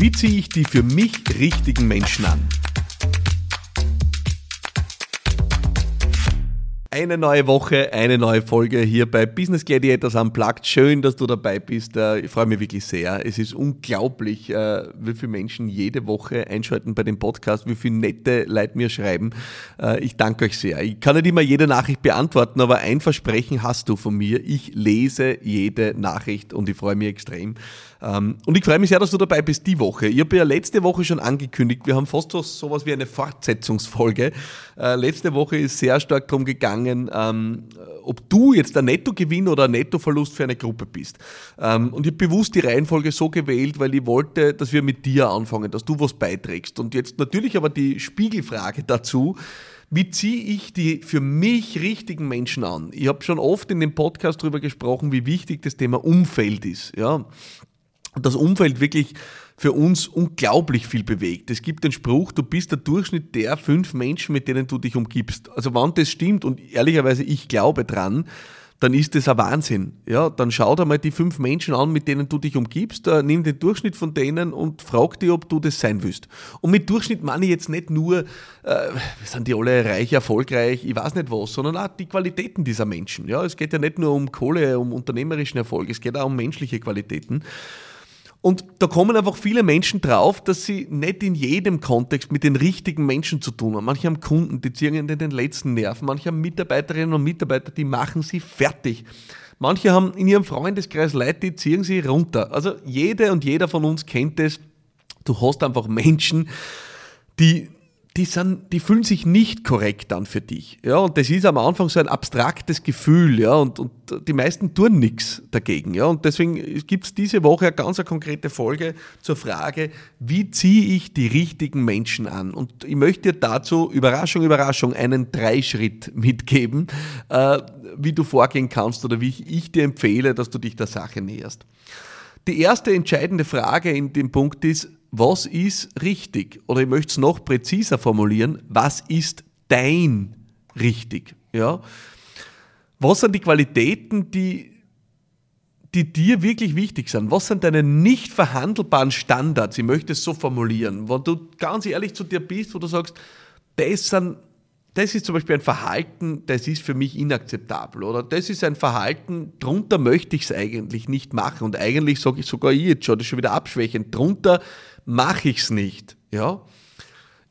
Wie ziehe ich die für mich richtigen Menschen an? Eine neue Woche, eine neue Folge hier bei Business Gladiators Unplugged. Schön, dass du dabei bist. Äh, ich freue mich wirklich sehr. Es ist unglaublich, äh, wie viele Menschen jede Woche einschalten bei dem Podcast, wie viele nette Leute mir schreiben. Äh, ich danke euch sehr. Ich kann nicht immer jede Nachricht beantworten, aber ein Versprechen hast du von mir. Ich lese jede Nachricht und ich freue mich extrem. Ähm, und ich freue mich sehr, dass du dabei bist die Woche. Ich habe ja letzte Woche schon angekündigt, wir haben fast so was wie eine Fortsetzungsfolge. Letzte Woche ist sehr stark darum gegangen, gegangen, ähm, ob du jetzt ein Nettogewinn oder ein Nettoverlust für eine Gruppe bist. Ähm, und ich habe bewusst die Reihenfolge so gewählt, weil ich wollte, dass wir mit dir anfangen, dass du was beiträgst. Und jetzt natürlich aber die Spiegelfrage dazu. Wie ziehe ich die für mich richtigen Menschen an? Ich habe schon oft in dem Podcast darüber gesprochen, wie wichtig das Thema Umfeld ist. Ja? Das Umfeld wirklich für uns unglaublich viel bewegt. Es gibt den Spruch, du bist der Durchschnitt der fünf Menschen, mit denen du dich umgibst. Also wann das stimmt und ehrlicherweise ich glaube dran, dann ist das ein Wahnsinn. Ja, dann schau dir mal die fünf Menschen an, mit denen du dich umgibst, äh, nimm den Durchschnitt von denen und frag dich, ob du das sein willst. Und mit Durchschnitt meine ich jetzt nicht nur, äh, sind die alle reich, erfolgreich, ich weiß nicht was, sondern auch die Qualitäten dieser Menschen. Ja, es geht ja nicht nur um Kohle, um unternehmerischen Erfolg, es geht auch um menschliche Qualitäten. Und da kommen einfach viele Menschen drauf, dass sie nicht in jedem Kontext mit den richtigen Menschen zu tun haben. Manche haben Kunden, die ziehen ihnen den letzten Nerv. Manche haben Mitarbeiterinnen und Mitarbeiter, die machen sie fertig. Manche haben in ihrem Freundeskreis Leute, die ziehen sie runter. Also jede und jeder von uns kennt es. Du hast einfach Menschen, die die, sind, die fühlen sich nicht korrekt an für dich. Ja, und das ist am Anfang so ein abstraktes Gefühl, ja, und, und die meisten tun nichts dagegen. Ja, und deswegen gibt es diese Woche eine ganz eine konkrete Folge zur Frage, wie ziehe ich die richtigen Menschen an? Und ich möchte dir dazu, Überraschung, Überraschung, einen Dreischritt mitgeben, äh, wie du vorgehen kannst oder wie ich, ich dir empfehle, dass du dich der Sache näherst. Die erste entscheidende Frage in dem Punkt ist, was ist richtig? Oder ich möchte es noch präziser formulieren, was ist dein richtig? Ja? Was sind die Qualitäten, die, die dir wirklich wichtig sind? Was sind deine nicht verhandelbaren Standards? Ich möchte es so formulieren. Wenn du ganz ehrlich zu dir bist, wo du sagst, das sind das ist zum Beispiel ein Verhalten, das ist für mich inakzeptabel. Oder das ist ein Verhalten, drunter möchte ich es eigentlich nicht machen. Und eigentlich sage ich sogar ich jetzt schon, das ist schon wieder abschwächend. Drunter mache ich es nicht. Ja?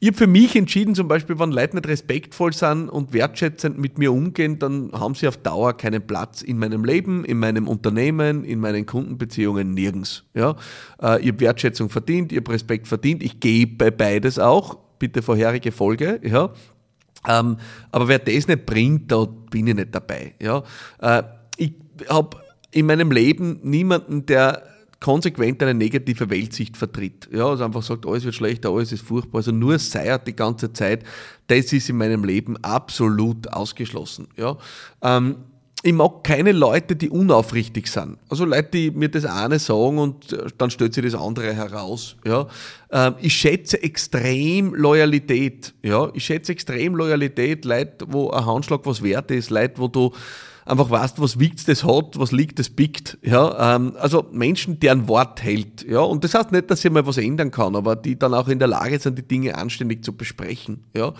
Ich habe für mich entschieden, zum Beispiel, wenn Leute nicht respektvoll sind und wertschätzend mit mir umgehen, dann haben sie auf Dauer keinen Platz in meinem Leben, in meinem Unternehmen, in meinen Kundenbeziehungen, nirgends. Ja? Äh, ich Wertschätzung verdient, ich habe Respekt verdient, ich gebe beides auch. Bitte vorherige Folge. Ja? Ähm, aber wer das nicht bringt, da bin ich nicht dabei. Ja? Äh, ich habe in meinem Leben niemanden, der konsequent eine negative Weltsicht vertritt. Ja, also einfach sagt, alles wird schlechter, alles ist furchtbar. Also nur seiert die ganze Zeit. Das ist in meinem Leben absolut ausgeschlossen. Ja. Ähm, ich mag keine Leute, die unaufrichtig sind. Also Leute, die mir das eine sagen und äh, dann stellt sich das andere heraus. Ja. Ähm, ich schätze extrem Loyalität. Ja. Ich schätze extrem Loyalität, Leute, wo ein Handschlag was wert ist, Leute, wo du einfach weißt, was wiegt das hat, was liegt das biegt. Ja, ähm, also Menschen, deren Wort hält. Ja, und das heißt nicht, dass ich mal was ändern kann, aber die dann auch in der Lage sind, die Dinge anständig zu besprechen. Ja,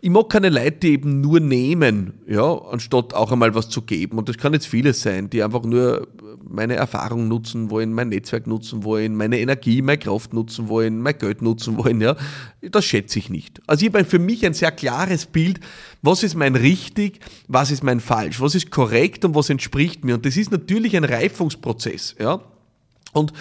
ich mag keine Leute, die eben nur nehmen, ja, anstatt auch einmal was zu geben. Und das kann jetzt vieles sein, die einfach nur meine Erfahrung nutzen wollen, mein Netzwerk nutzen wollen, meine Energie, meine Kraft nutzen wollen, mein Geld nutzen wollen. Ja, das schätze ich nicht. Also ich habe für mich ein sehr klares Bild, was ist mein richtig, was ist mein falsch, was ist korrekt und was entspricht mir. Und das ist natürlich ein Reifungsprozess. Ja? Und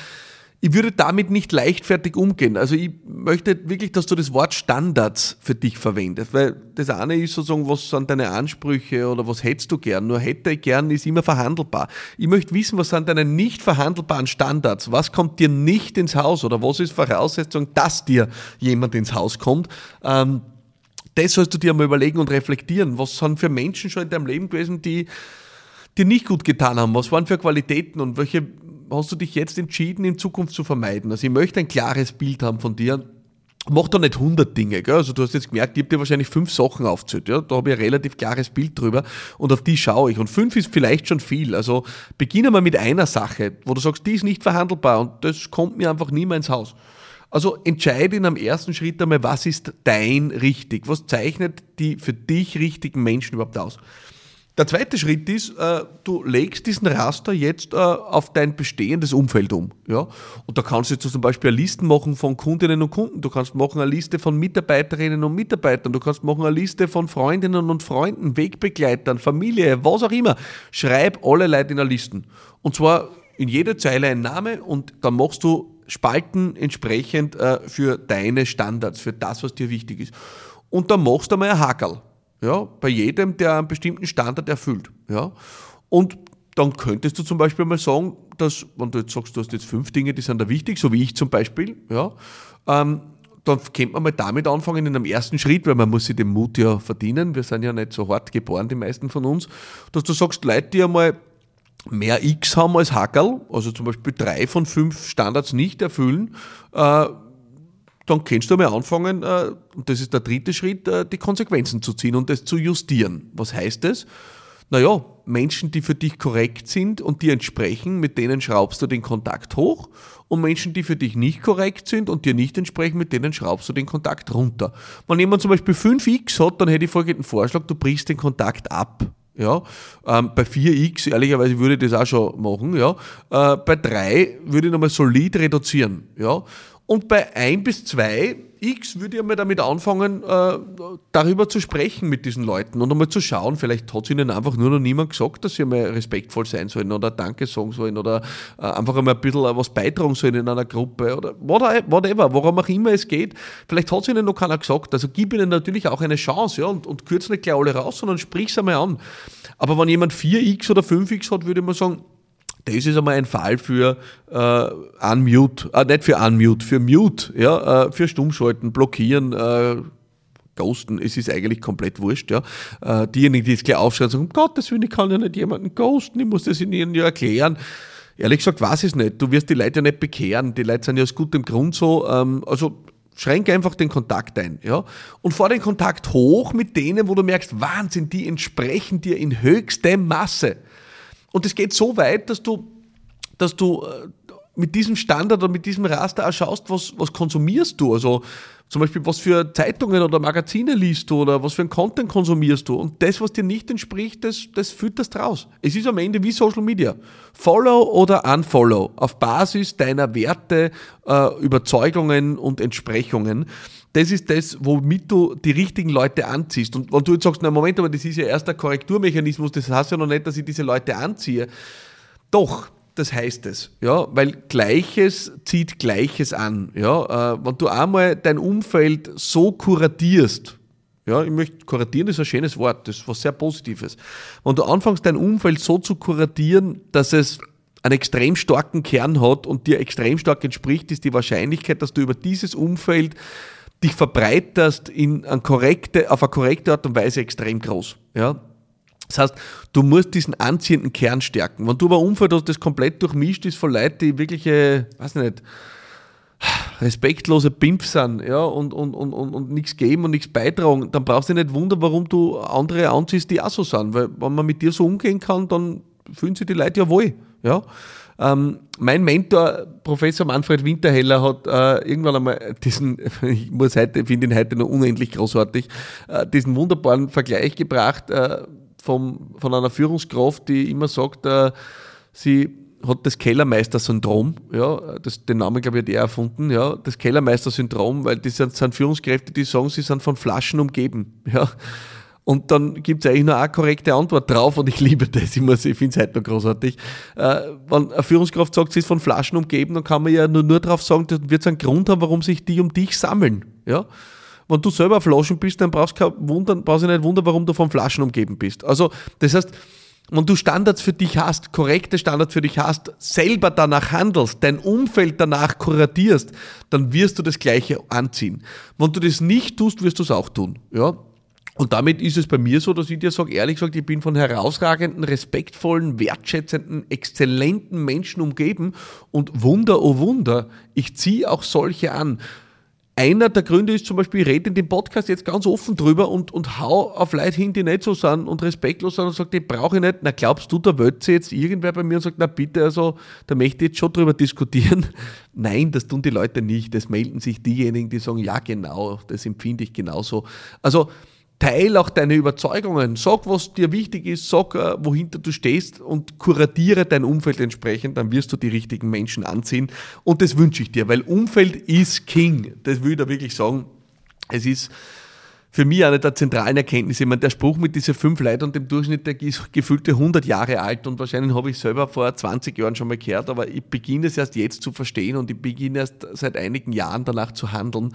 ich würde damit nicht leichtfertig umgehen. Also ich möchte wirklich, dass du das Wort Standards für dich verwendest, weil das eine ist sozusagen, was sind deine Ansprüche oder was hättest du gern. Nur hätte ich gern ist immer verhandelbar. Ich möchte wissen, was sind deine nicht verhandelbaren Standards? Was kommt dir nicht ins Haus oder was ist Voraussetzung, dass dir jemand ins Haus kommt? Ähm, das sollst du dir mal überlegen und reflektieren. Was sind für Menschen schon in deinem Leben gewesen, die dir nicht gut getan haben? Was waren für Qualitäten und welche hast du dich jetzt entschieden, in Zukunft zu vermeiden? Also ich möchte ein klares Bild haben von dir. Mach da nicht 100 Dinge, gell? Also du hast jetzt gemerkt, ich habe dir wahrscheinlich fünf Sachen aufgezählt, ja? Da habe ich ein relativ klares Bild drüber und auf die schaue ich. Und fünf ist vielleicht schon viel. Also beginne mal mit einer Sache, wo du sagst, die ist nicht verhandelbar und das kommt mir einfach nie mehr ins Haus. Also entscheide in am ersten Schritt einmal, was ist dein richtig? Was zeichnet die für dich richtigen Menschen überhaupt aus? Der zweite Schritt ist, äh, du legst diesen Raster jetzt äh, auf dein bestehendes Umfeld um. Und da kannst du zum Beispiel eine Liste machen von Kundinnen und Kunden, du kannst machen eine Liste von Mitarbeiterinnen und Mitarbeitern, du kannst machen eine Liste von Freundinnen und Freunden, Wegbegleitern, Familie, was auch immer. Schreib alle Leute in der Listen. Und zwar in jeder Zeile ein Name und dann machst du Spalten entsprechend äh, für deine Standards, für das, was dir wichtig ist. Und dann machst du mal ein Hakel. Ja, bei jedem, der einen bestimmten Standard erfüllt. Ja. Und dann könntest du zum Beispiel mal sagen, dass, wenn du jetzt sagst, du hast jetzt fünf Dinge, die sind da wichtig, so wie ich zum Beispiel, ja, ähm, dann könnte man mal damit anfangen in einem ersten Schritt, weil man muss sich den Mut ja verdienen. Wir sind ja nicht so hart geboren, die meisten von uns, dass du sagst, Leute, die einmal mehr X haben als Hackerl, also zum Beispiel drei von fünf Standards nicht erfüllen, äh, dann kannst du mal anfangen, äh, und das ist der dritte Schritt, äh, die Konsequenzen zu ziehen und das zu justieren. Was heißt das? Naja, Menschen, die für dich korrekt sind und dir entsprechen, mit denen schraubst du den Kontakt hoch und Menschen, die für dich nicht korrekt sind und dir nicht entsprechen, mit denen schraubst du den Kontakt runter. Wenn jemand zum Beispiel 5x hat, dann hätte ich folgenden Vorschlag, du brichst den Kontakt ab. Ja, ähm, bei 4x, ehrlicherweise würde ich das auch schon machen, ja. Äh, bei 3 würde ich nochmal solid reduzieren, ja. Und bei 1 bis 2 X würde ich einmal damit anfangen, äh, darüber zu sprechen mit diesen Leuten und einmal zu schauen, vielleicht hat es ihnen einfach nur noch niemand gesagt, dass sie einmal respektvoll sein sollen oder Danke sagen sollen oder äh, einfach einmal ein bisschen was beitragen sollen in einer Gruppe oder whatever, worum auch immer es geht. Vielleicht hat es ihnen noch keiner gesagt. Also gib ihnen natürlich auch eine Chance ja, und, und kürze nicht gleich alle raus, sondern sprich es einmal an. Aber wenn jemand 4x oder 5x hat, würde mal sagen, das ist einmal ein Fall für äh, Unmute, äh, nicht für Unmute, für Mute, ja, äh, für Stummschalten, blockieren, äh, ghosten, es ist eigentlich komplett wurscht, ja. Äh, diejenigen, die jetzt gleich aufschreien, sagen, um Gottes Willen, ich kann ja nicht jemanden ghosten, ich muss das ihnen ja erklären. Ehrlich gesagt, weiß ich es nicht. Du wirst die Leute ja nicht bekehren. Die Leute sind ja aus gutem Grund so. Ähm, also schränke einfach den Kontakt ein, ja. Und fahr den Kontakt hoch mit denen, wo du merkst, Wahnsinn, die entsprechen dir in höchstem Masse. Und es geht so weit, dass du, dass du äh, mit diesem Standard oder mit diesem Raster auch schaust, was, was konsumierst du. Also zum Beispiel, was für Zeitungen oder Magazine liest du oder was für ein Content konsumierst du. Und das, was dir nicht entspricht, das, das fütterst raus. Es ist am Ende wie Social Media. Follow oder unfollow. Auf Basis deiner Werte, äh, Überzeugungen und Entsprechungen das ist das, womit du die richtigen Leute anziehst. Und wenn du jetzt sagst, na Moment, aber das ist ja erst ein Korrekturmechanismus, das heißt ja noch nicht, dass ich diese Leute anziehe. Doch, das heißt es, ja, weil Gleiches zieht Gleiches an, ja. Äh, wenn du einmal dein Umfeld so kuratierst, ja, ich möchte, kuratieren ist ein schönes Wort, das ist was sehr Positives. Wenn du anfängst, dein Umfeld so zu kuratieren, dass es einen extrem starken Kern hat und dir extrem stark entspricht, ist die Wahrscheinlichkeit, dass du über dieses Umfeld dich verbreiterst in eine korrekte, auf eine korrekte Art und Weise extrem groß. Ja? Das heißt, du musst diesen anziehenden Kern stärken. Wenn du aber Umfeld hast, das komplett durchmischt ist von Leuten, die wirkliche, weiß nicht, respektlose Pimps sind, ja, und, und, und, und, und nichts geben und nichts beitragen, dann brauchst du nicht wundern, warum du andere anziehst, die auch so sind. Weil wenn man mit dir so umgehen kann, dann fühlen sich die Leute ja wohl. Ja? Ähm, mein Mentor, Professor Manfred Winterheller, hat äh, irgendwann einmal diesen, ich muss heute, finde ihn heute noch unendlich großartig, äh, diesen wunderbaren Vergleich gebracht äh, vom, von einer Führungskraft, die immer sagt, äh, sie hat das Kellermeister-Syndrom, ja, das, den Namen, glaube ich, hat er erfunden, ja, das Kellermeister-Syndrom, weil das sind, sind Führungskräfte, die sagen, sie sind von Flaschen umgeben, ja. Und dann gibt es eigentlich nur eine korrekte Antwort drauf und ich liebe das. Ich, ich finde es heute noch großartig. Äh, wenn eine Führungskraft sagt, sie ist von Flaschen umgeben, dann kann man ja nur, nur darauf sagen, dann wird es einen Grund haben, warum sich die um dich sammeln. Ja? Wenn du selber Flaschen bist, dann brauchst du wundern, brauchst nicht wundern, warum du von Flaschen umgeben bist. Also, das heißt, wenn du Standards für dich hast, korrekte Standards für dich hast, selber danach handelst, dein Umfeld danach kuratierst, dann wirst du das Gleiche anziehen. Wenn du das nicht tust, wirst du es auch tun. Ja? Und damit ist es bei mir so, dass ich dir sage, ehrlich gesagt, ich bin von herausragenden, respektvollen, wertschätzenden, exzellenten Menschen umgeben und Wunder, oh Wunder, ich ziehe auch solche an. Einer der Gründe ist zum Beispiel, ich rede in dem Podcast jetzt ganz offen drüber und, und hau auf Leute hin, die nicht so sind und respektlos sind und sagt, die brauche ich nicht. Na, glaubst du, da wird jetzt irgendwer bei mir und sagt, na bitte, also da möchte ich jetzt schon drüber diskutieren. Nein, das tun die Leute nicht. Das melden sich diejenigen, die sagen, ja genau, das empfinde ich genauso. Also teil auch deine Überzeugungen. Sag, was dir wichtig ist, sag, äh, wohinter du stehst und kuratiere dein Umfeld entsprechend, dann wirst du die richtigen Menschen anziehen. Und das wünsche ich dir, weil Umfeld ist King. Das will ich da wirklich sagen. Es ist für mich eine der zentralen Erkenntnisse. Ich meine, der Spruch mit diesen fünf Leuten und dem Durchschnitt, der ist gefühlte 100 Jahre alt und wahrscheinlich habe ich selber vor 20 Jahren schon mal gehört, aber ich beginne es erst jetzt zu verstehen und ich beginne erst seit einigen Jahren danach zu handeln.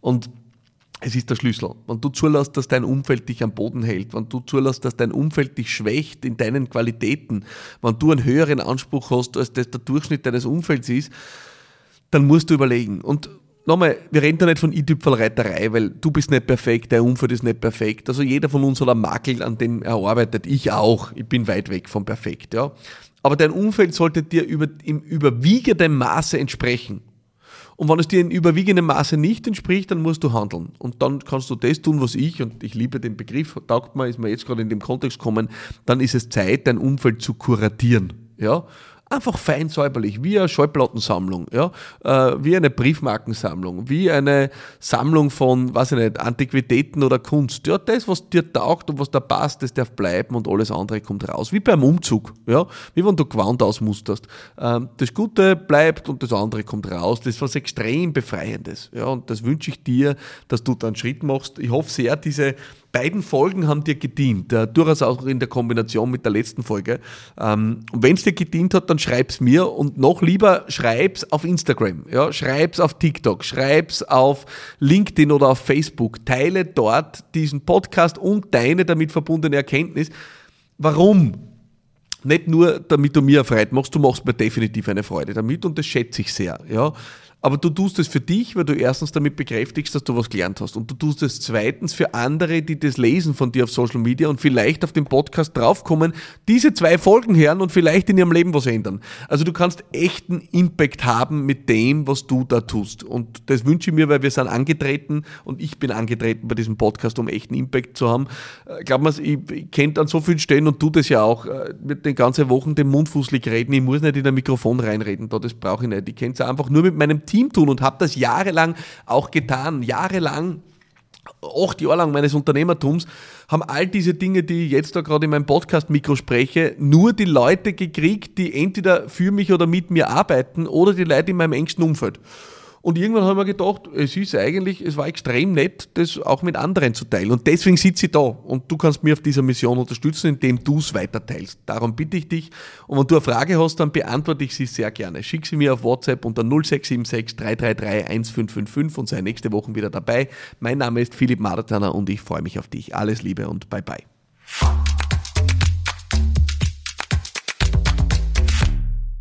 Und es ist der Schlüssel. Wenn du zulässt, dass dein Umfeld dich am Boden hält, wenn du zulässt, dass dein Umfeld dich schwächt in deinen Qualitäten, wenn du einen höheren Anspruch hast, als das der Durchschnitt deines Umfelds ist, dann musst du überlegen. Und nochmal, wir reden da nicht von i-Tüpfelreiterei, weil du bist nicht perfekt, dein Umfeld ist nicht perfekt. Also jeder von uns hat einen Makel, an dem er arbeitet. Ich auch. Ich bin weit weg vom Perfekt, ja. Aber dein Umfeld sollte dir über, im überwiegenden Maße entsprechen. Und wenn es dir in überwiegendem Maße nicht entspricht, dann musst du handeln. Und dann kannst du das tun, was ich, und ich liebe den Begriff, taugt mir, ist mir jetzt gerade in dem Kontext kommen, dann ist es Zeit, dein Umfeld zu kuratieren. Ja? Einfach fein säuberlich, wie eine Schallplattensammlung, ja, äh, wie eine Briefmarkensammlung, wie eine Sammlung von, weiß ich nicht, Antiquitäten oder Kunst. Ja, das, was dir taugt und was da passt, das darf bleiben und alles andere kommt raus. Wie beim Umzug, ja, wie wenn du Gewand ausmusterst. Ähm, das Gute bleibt und das andere kommt raus. Das ist was extrem Befreiendes, ja, und das wünsche ich dir, dass du da einen Schritt machst. Ich hoffe sehr, diese beiden Folgen haben dir gedient, äh, durchaus auch in der Kombination mit der letzten Folge. Ähm, und wenn es dir gedient hat, dann schreib's mir und noch lieber schreib's auf Instagram, ja, schreib's auf TikTok, schreib's auf LinkedIn oder auf Facebook. Teile dort diesen Podcast und deine damit verbundene Erkenntnis. Warum? Nicht nur, damit du mir eine Freude machst, du machst mir definitiv eine Freude damit und das schätze ich sehr. Ja. Aber du tust es für dich, weil du erstens damit bekräftigst, dass du was gelernt hast. Und du tust es zweitens für andere, die das lesen von dir auf Social Media und vielleicht auf den Podcast draufkommen, diese zwei Folgen hören und vielleicht in ihrem Leben was ändern. Also du kannst echten Impact haben mit dem, was du da tust. Und das wünsche ich mir, weil wir sind angetreten und ich bin angetreten bei diesem Podcast, um echten Impact zu haben. Äh, glaub mir, ich, ich kenne an so vielen Stellen und tu das ja auch, äh, mit den ganzen Wochen den Mund fußlich reden. Ich muss nicht in ein Mikrofon reinreden, da das brauche ich nicht. Ich kenne es einfach nur mit meinem Team Team tun und habe das jahrelang auch getan. Jahrelang acht Jahre lang meines Unternehmertums haben all diese Dinge, die ich jetzt da gerade in meinem Podcast-Mikro spreche, nur die Leute gekriegt, die entweder für mich oder mit mir arbeiten oder die Leute in meinem engsten Umfeld. Und irgendwann haben wir gedacht, es ist eigentlich, es war extrem nett, das auch mit anderen zu teilen. Und deswegen sitze ich da. Und du kannst mir auf dieser Mission unterstützen, indem du es weiter teilst. Darum bitte ich dich. Und wenn du eine Frage hast, dann beantworte ich sie sehr gerne. Schick sie mir auf WhatsApp unter 0676 333 1555 und sei nächste Woche wieder dabei. Mein Name ist Philipp Martaner und ich freue mich auf dich. Alles Liebe und bye bye.